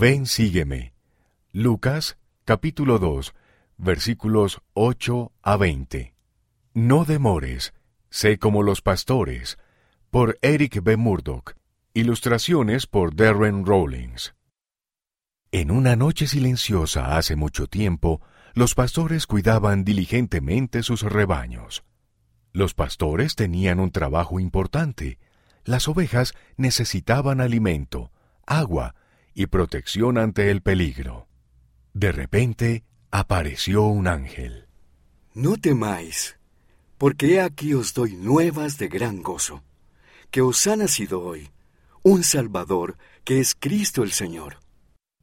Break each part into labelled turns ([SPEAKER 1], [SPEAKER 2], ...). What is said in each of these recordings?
[SPEAKER 1] Ven, sígueme. Lucas capítulo 2 versículos 8 a 20. No demores, sé como los pastores, por Eric B. Murdoch. Ilustraciones por Darren Rawlings. En una noche silenciosa hace mucho tiempo, los pastores cuidaban diligentemente sus rebaños. Los pastores tenían un trabajo importante. Las ovejas necesitaban alimento, agua y protección ante el peligro. De repente apareció un ángel.
[SPEAKER 2] No temáis, porque he aquí os doy nuevas de gran gozo, que os ha nacido hoy un Salvador, que es Cristo el Señor.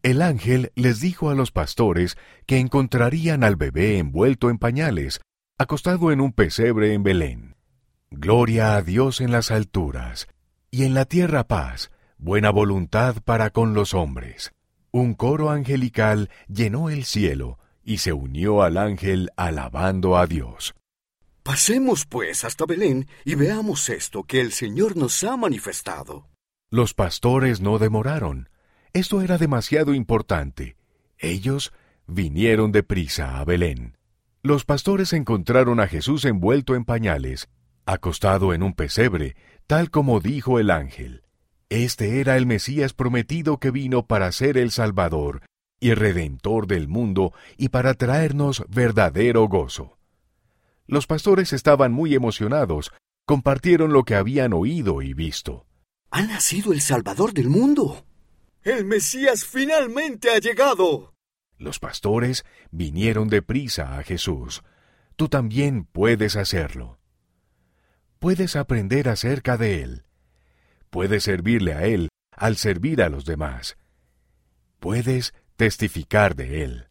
[SPEAKER 1] El ángel les dijo a los pastores que encontrarían al bebé envuelto en pañales, acostado en un pesebre en Belén. Gloria a Dios en las alturas, y en la tierra paz, buena voluntad para con los hombres. Un coro angelical llenó el cielo, y se unió al ángel alabando a Dios.
[SPEAKER 2] Pasemos pues hasta Belén y veamos esto que el Señor nos ha manifestado.
[SPEAKER 1] Los pastores no demoraron. Esto era demasiado importante. Ellos vinieron deprisa a Belén. Los pastores encontraron a Jesús envuelto en pañales, acostado en un pesebre, tal como dijo el ángel. Este era el Mesías prometido que vino para ser el Salvador y Redentor del mundo y para traernos verdadero gozo. Los pastores estaban muy emocionados, compartieron lo que habían oído y visto.
[SPEAKER 2] Ha nacido el Salvador del mundo. El Mesías finalmente ha llegado.
[SPEAKER 1] Los pastores vinieron deprisa a Jesús. Tú también puedes hacerlo. Puedes aprender acerca de Él. Puedes servirle a Él al servir a los demás. Puedes testificar de Él.